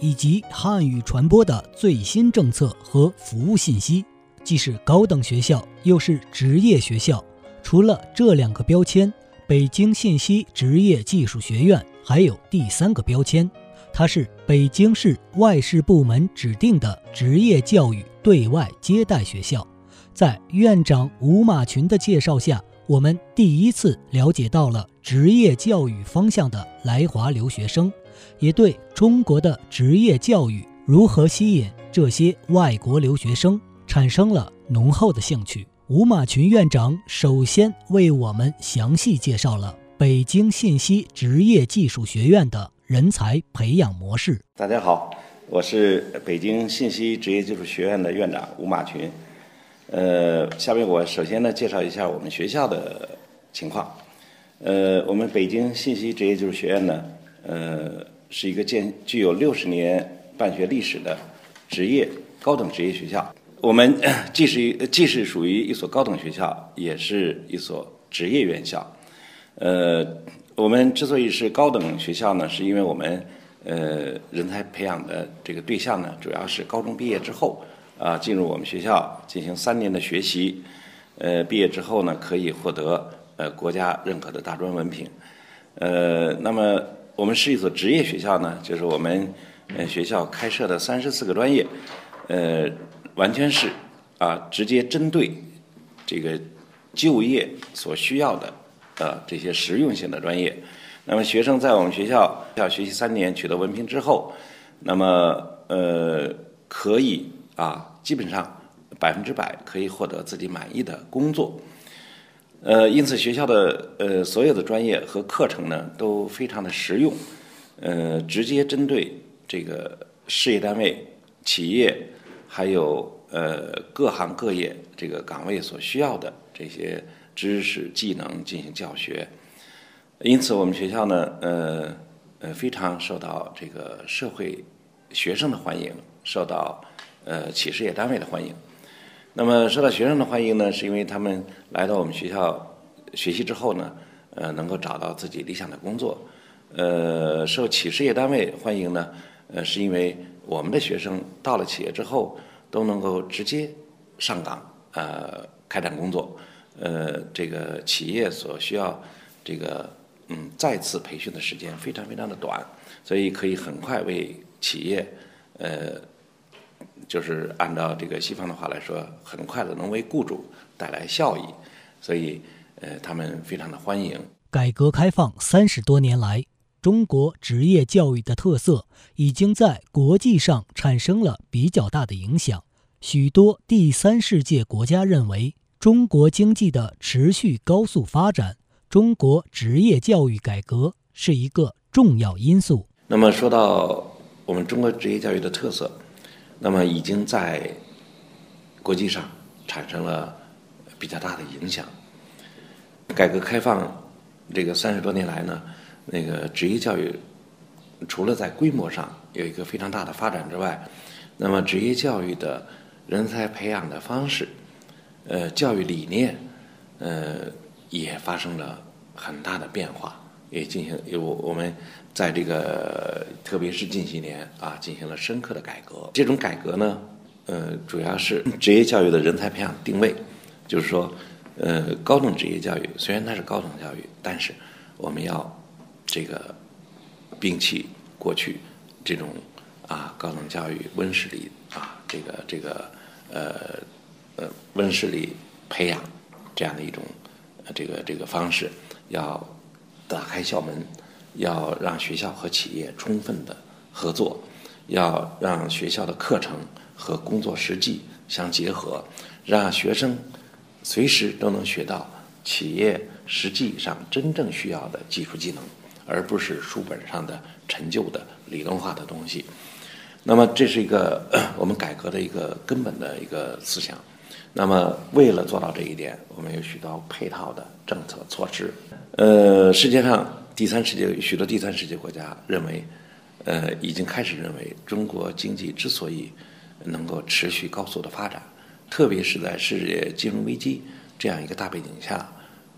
以及汉语传播的最新政策和服务信息，既是高等学校，又是职业学校。除了这两个标签，北京信息职业技术学院还有第三个标签，它是北京市外事部门指定的职业教育对外接待学校。在院长吴马群的介绍下，我们第一次了解到了职业教育方向的来华留学生。也对中国的职业教育如何吸引这些外国留学生产生了浓厚的兴趣。吴马群院长首先为我们详细介绍了北京信息职业技术学院的人才培养模式。大家好，我是北京信息职业技术学院的院长吴马群。呃，下面我首先呢介绍一下我们学校的情况。呃，我们北京信息职业技术学院呢。呃，是一个建具有六十年办学历史的职业高等职业学校。我们既是既是属于一所高等学校，也是一所职业院校。呃，我们之所以是高等学校呢，是因为我们呃人才培养的这个对象呢，主要是高中毕业之后啊，进入我们学校进行三年的学习，呃，毕业之后呢，可以获得呃国家认可的大专文凭。呃，那么。我们是一所职业学校呢，就是我们呃学校开设的三十四个专业，呃，完全是啊直接针对这个就业所需要的呃这些实用性的专业。那么学生在我们学校要学习三年，取得文凭之后，那么呃可以啊基本上百分之百可以获得自己满意的工作。呃，因此学校的呃所有的专业和课程呢都非常的实用，呃，直接针对这个事业单位、企业还有呃各行各业这个岗位所需要的这些知识技能进行教学。因此，我们学校呢，呃呃非常受到这个社会学生的欢迎，受到呃企事业单位的欢迎。那么受到学生的欢迎呢，是因为他们来到我们学校学习之后呢，呃，能够找到自己理想的工作。呃，受企事业单位欢迎呢，呃，是因为我们的学生到了企业之后都能够直接上岗，呃，开展工作。呃，这个企业所需要这个嗯再次培训的时间非常非常的短，所以可以很快为企业呃。就是按照这个西方的话来说，很快的能为雇主带来效益，所以呃，他们非常的欢迎。改革开放三十多年来，中国职业教育的特色已经在国际上产生了比较大的影响。许多第三世界国家认为，中国经济的持续高速发展，中国职业教育改革是一个重要因素。那么说到我们中国职业教育的特色。那么已经在国际上产生了比较大的影响。改革开放这个三十多年来呢，那个职业教育除了在规模上有一个非常大的发展之外，那么职业教育的人才培养的方式、呃教育理念，呃也发生了很大的变化。也进行有我们在这个特别是近些年啊，进行了深刻的改革。这种改革呢，呃，主要是职业教育的人才培养定位，就是说，呃，高等职业教育虽然它是高等教育，但是我们要这个摒弃过去这种啊高等教育温室里啊这个这个呃呃温室里培养这样的一种这个这个方式，要打开校门，要让学校和企业充分的合作，要让学校的课程和工作实际相结合，让学生随时都能学到企业实际上真正需要的技术技能，而不是书本上的陈旧的理论化的东西。那么这是一个 我们改革的一个根本的一个思想。那么为了做到这一点，我们有许多配套的政策措施。呃，世界上第三世界许多第三世界国家认为，呃，已经开始认为中国经济之所以能够持续高速的发展，特别是在世界金融危机这样一个大背景下，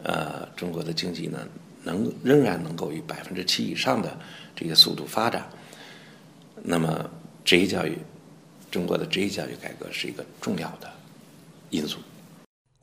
呃，中国的经济呢能仍然能够以百分之七以上的这个速度发展，那么。职业教育，中国的职业教育改革是一个重要的因素。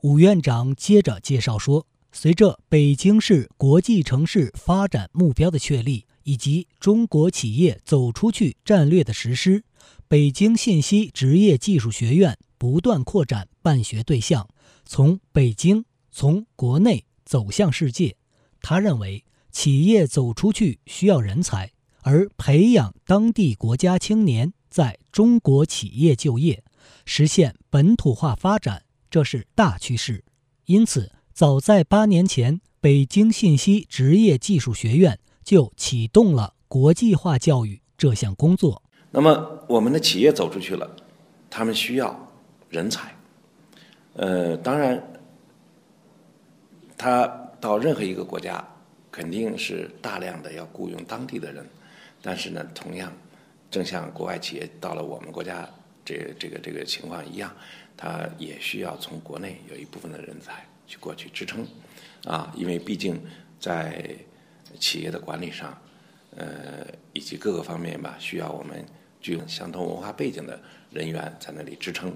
武院长接着介绍说，随着北京市国际城市发展目标的确立，以及中国企业走出去战略的实施，北京信息职业技术学院不断扩展办学对象，从北京从国内走向世界。他认为，企业走出去需要人才。而培养当地国家青年在中国企业就业，实现本土化发展，这是大趋势。因此，早在八年前，北京信息职业技术学院就启动了国际化教育这项工作。那么，我们的企业走出去了，他们需要人才。呃，当然，他到任何一个国家，肯定是大量的要雇佣当地的人。但是呢，同样，正像国外企业到了我们国家这这个这个情况一样，他也需要从国内有一部分的人才去过去支撑，啊，因为毕竟在企业的管理上，呃，以及各个方面吧，需要我们具有相同文化背景的人员在那里支撑，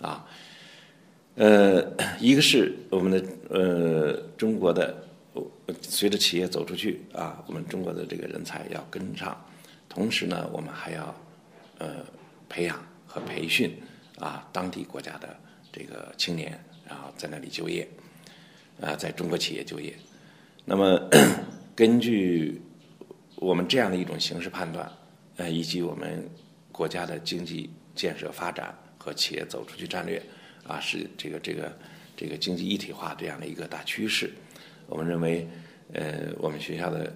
啊，呃，一个是我们的呃中国的，随着企业走出去啊，我们中国的这个人才要跟上。同时呢，我们还要呃培养和培训啊当地国家的这个青年，然后在那里就业，啊，在中国企业就业。那么 根据我们这样的一种形势判断，呃，以及我们国家的经济建设发展和企业走出去战略啊，是这个这个这个经济一体化这样的一个大趋势。我们认为，呃，我们学校的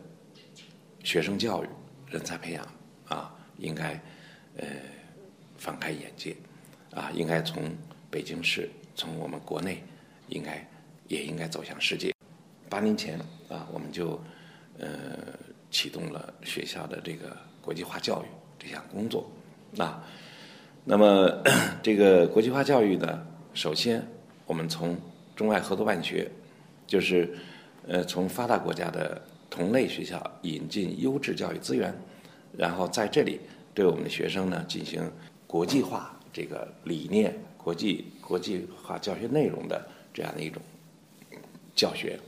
学生教育。人才培养啊，应该呃放开眼界啊，应该从北京市，从我们国内，应该也应该走向世界。八年前啊，我们就呃启动了学校的这个国际化教育这项工作啊。那么 这个国际化教育呢，首先我们从中外合作办学，就是呃从发达国家的。同类学校引进优质教育资源，然后在这里对我们的学生呢进行国际化这个理念、国际国际化教学内容的这样的一种教学。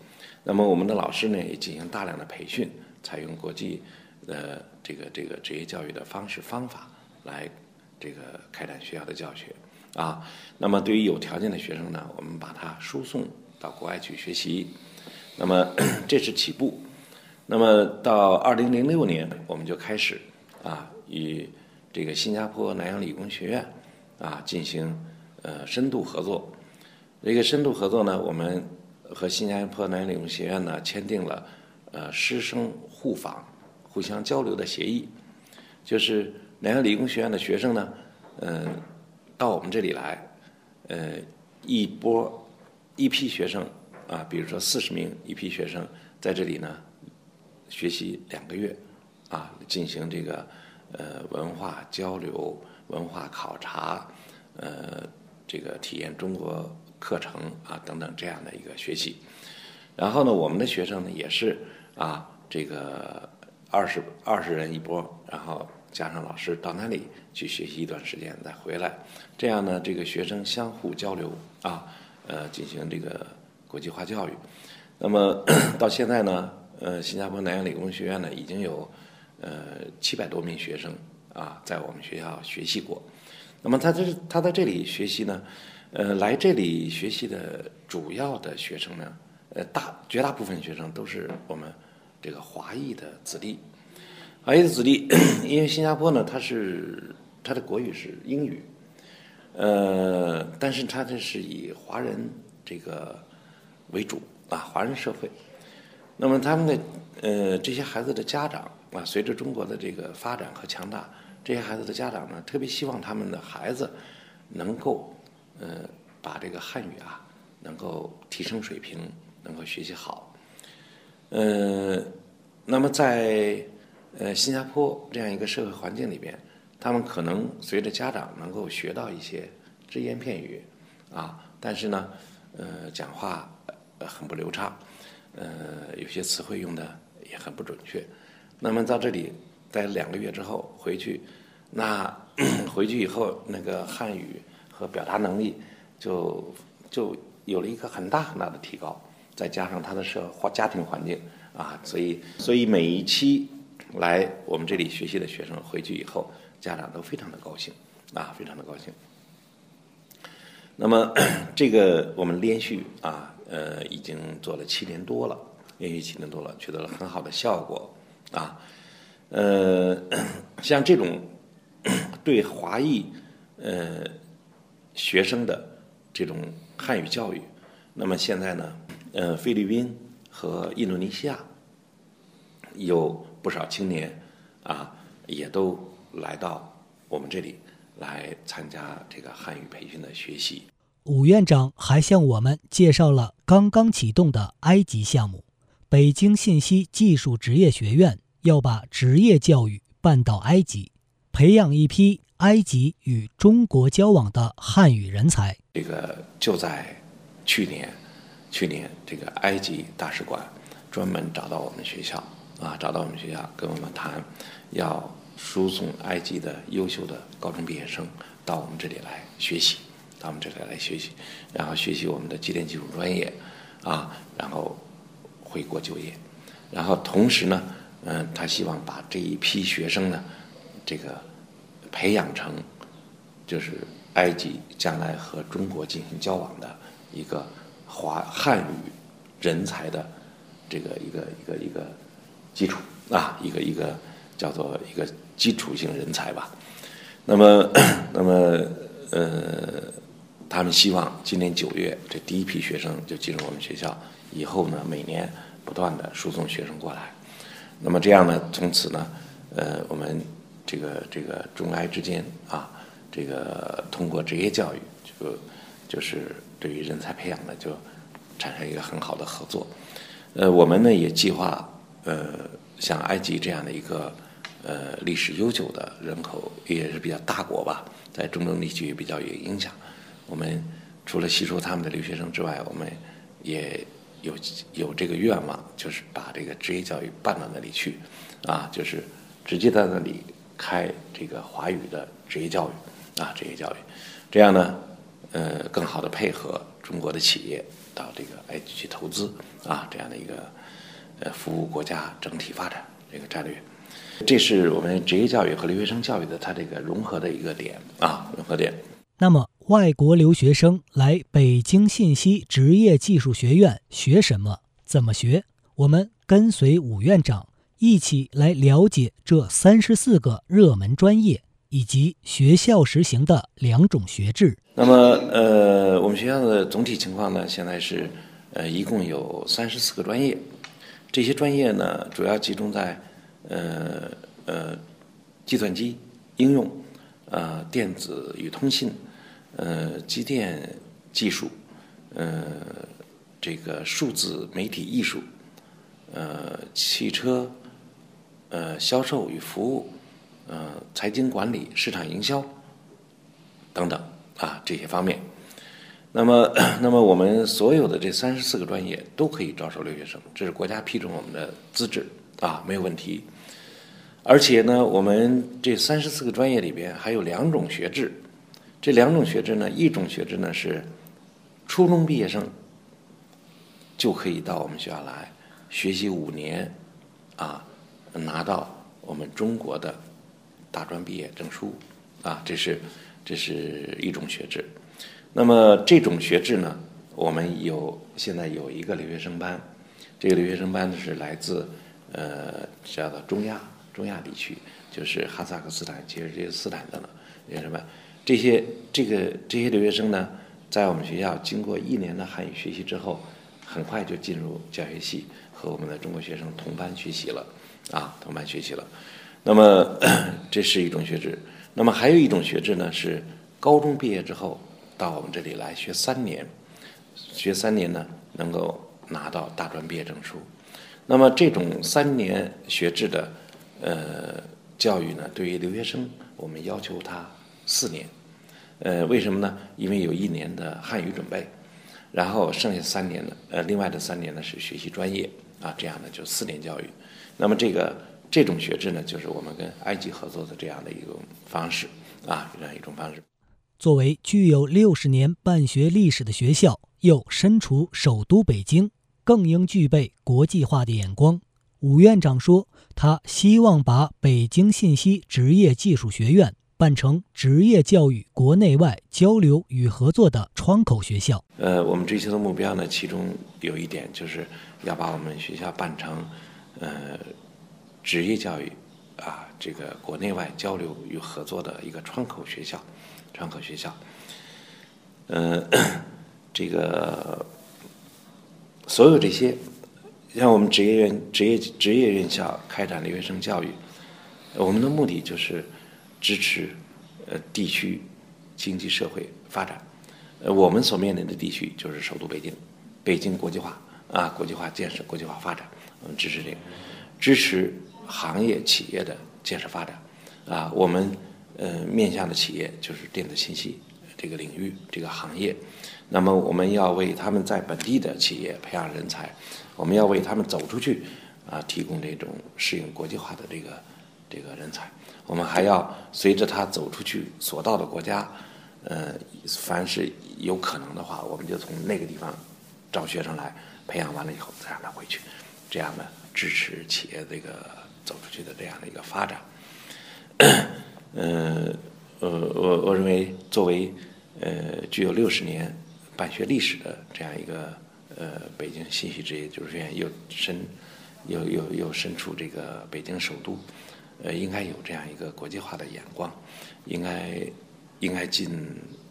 那么我们的老师呢也进行大量的培训，采用国际呃这个这个职业教育的方式方法来这个开展学校的教学啊。那么对于有条件的学生呢，我们把他输送到国外去学习。那么 这是起步。那么到二零零六年，我们就开始啊，与这个新加坡南洋理工学院啊进行呃深度合作。这个深度合作呢，我们和新加坡南洋理工学院呢签订了呃师生互访、互相交流的协议。就是南洋理工学院的学生呢，嗯，到我们这里来，呃，一波一批学生啊，比如说四十名一批学生在这里呢。学习两个月，啊，进行这个呃文化交流、文化考察，呃，这个体验中国课程啊等等这样的一个学习。然后呢，我们的学生呢也是啊，这个二十二十人一波，然后加上老师到那里去学习一段时间再回来，这样呢，这个学生相互交流啊，呃，进行这个国际化教育。那么 到现在呢？呃，新加坡南洋理工学院呢，已经有呃七百多名学生啊，在我们学校学习过。那么他这他在这里学习呢，呃，来这里学习的主要的学生呢，呃，大绝大部分学生都是我们这个华裔的子弟。华裔的子弟，因为新加坡呢，它是它的国语是英语，呃，但是它这是以华人这个为主啊，华人社会。那么他们的呃这些孩子的家长啊，随着中国的这个发展和强大，这些孩子的家长呢，特别希望他们的孩子能够呃把这个汉语啊能够提升水平，能够学习好。呃，那么在呃，新加坡这样一个社会环境里边，他们可能随着家长能够学到一些只言片语，啊，但是呢，呃，讲话很不流畅，呃，有些词汇用的也很不准确。那么到这里待两个月之后回去，那 回去以后那个汉语和表达能力就就有了一个很大很大的提高，再加上他的社或家庭环境啊，所以所以每一期。来我们这里学习的学生回去以后，家长都非常的高兴，啊，非常的高兴。那么 这个我们连续啊，呃，已经做了七年多了，连续七年多了，取得了很好的效果，啊，呃，像这种 对华裔呃学生的这种汉语教育，那么现在呢，呃，菲律宾和印度尼西亚有。不少青年啊，也都来到我们这里来参加这个汉语培训的学习。武院长还向我们介绍了刚刚启动的埃及项目。北京信息技术职业学院要把职业教育办到埃及，培养一批埃及与中国交往的汉语人才。这个就在去年，去年这个埃及大使馆专门找到我们学校。啊，找到我们学校跟我们谈，要输送埃及的优秀的高中毕业生到我们这里来学习，到我们这里来学习，然后学习我们的机电技术专业，啊，然后回国就业，然后同时呢，嗯，他希望把这一批学生呢，这个培养成就是埃及将来和中国进行交往的一个华汉语人才的这个一个一个一个。基础啊，一个一个叫做一个基础性人才吧。那么，那么呃，他们希望今年九月这第一批学生就进入我们学校，以后呢每年不断的输送学生过来。那么这样呢，从此呢，呃，我们这个这个中埃之间啊，这个通过职业教育，就就是对于人才培养呢，就产生一个很好的合作。呃，我们呢也计划。呃，像埃及这样的一个呃历史悠久的人口也是比较大国吧，在中东地区也比较有影响。我们除了吸收他们的留学生之外，我们也有有这个愿望，就是把这个职业教育办到那里去，啊，就是直接在那里开这个华语的职业教育啊，职业教育，这样呢，呃，更好的配合中国的企业到这个埃及去投资啊，这样的一个。呃，服务国家整体发展这个战略，这是我们职业教育和留学生教育的它这个融合的一个点啊，融合点。那么，外国留学生来北京信息职业技术学院学什么？怎么学？我们跟随武院长一起来了解这三十四个热门专业以及学校实行的两种学制。那么，呃，我们学校的总体情况呢，现在是呃，一共有三十四个专业。这些专业呢，主要集中在呃呃计算机应用、呃电子与通信、呃机电技术、呃这个数字媒体艺术、呃汽车、呃销售与服务、呃财经管理、市场营销等等啊这些方面。那么，那么我们所有的这三十四个专业都可以招收留学生，这是国家批准我们的资质啊，没有问题。而且呢，我们这三十四个专业里边还有两种学制，这两种学制呢，一种学制呢是初中毕业生就可以到我们学校来学习五年，啊，拿到我们中国的大专毕业证书啊，这是这是一种学制。那么这种学制呢，我们有现在有一个留学生班，这个留学生班呢是来自呃叫做中亚中亚地区，就是哈萨克斯坦、吉尔吉斯斯坦等等留学生班。这些这个这些留学生呢，在我们学校经过一年的汉语学习之后，很快就进入教学系，和我们的中国学生同班学习了，啊，同班学习了。那么 这是一种学制。那么还有一种学制呢，是高中毕业之后到我们这里来学三年，学三年呢能够拿到大专毕业证书。那么这种三年学制的呃教育呢，对于留学生，我们要求他四年。呃，为什么呢？因为有一年的汉语准备，然后剩下三年呢，呃，另外的三年呢是学习专业啊，这样呢就四年教育。那么这个。这种学制呢，就是我们跟埃及合作的这样的一种方式啊，这样一种方式。作为具有六十年办学历史的学校，又身处首都北京，更应具备国际化的眼光。武院长说，他希望把北京信息职业技术学院办成职业教育国内外交流与合作的窗口学校。呃，我们追求的目标呢，其中有一点就是要把我们学校办成，呃。职业教育，啊，这个国内外交流与合作的一个窗口学校，窗口学校。嗯，这个所有这些，像我们职业院、职业职业院校开展留学生教育，我们的目的就是支持呃地区经济社会发展。呃，我们所面临的地区就是首都北京，北京国际化啊，国际化建设、国际化发展，我们支持这个，支持。行业企业的建设发展，啊，我们呃面向的企业就是电子信息这个领域这个行业，那么我们要为他们在本地的企业培养人才，我们要为他们走出去啊提供这种适应国际化的这个这个人才，我们还要随着他走出去所到的国家，呃，凡是有可能的话，我们就从那个地方招学生来培养完了以后再让他回去，这样呢支持企业这个。走出去的这样的一个发展，嗯，呃，我我认为作为呃具有六十年办学历史的这样一个呃北京信息职业技术学院，又身又又又身处这个北京首都，呃，应该有这样一个国际化的眼光，应该应该尽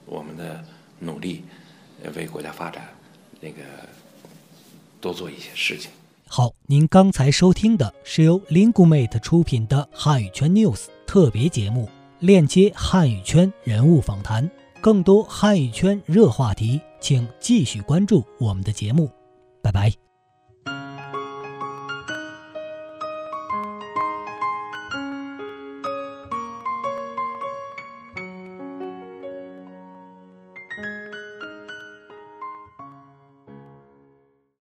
我们的努力，为国家发展那个多做一些事情。好，您刚才收听的是由 Lingumate 出品的汉语圈 News 特别节目，链接汉语圈人物访谈，更多汉语圈热话题，请继续关注我们的节目，拜拜。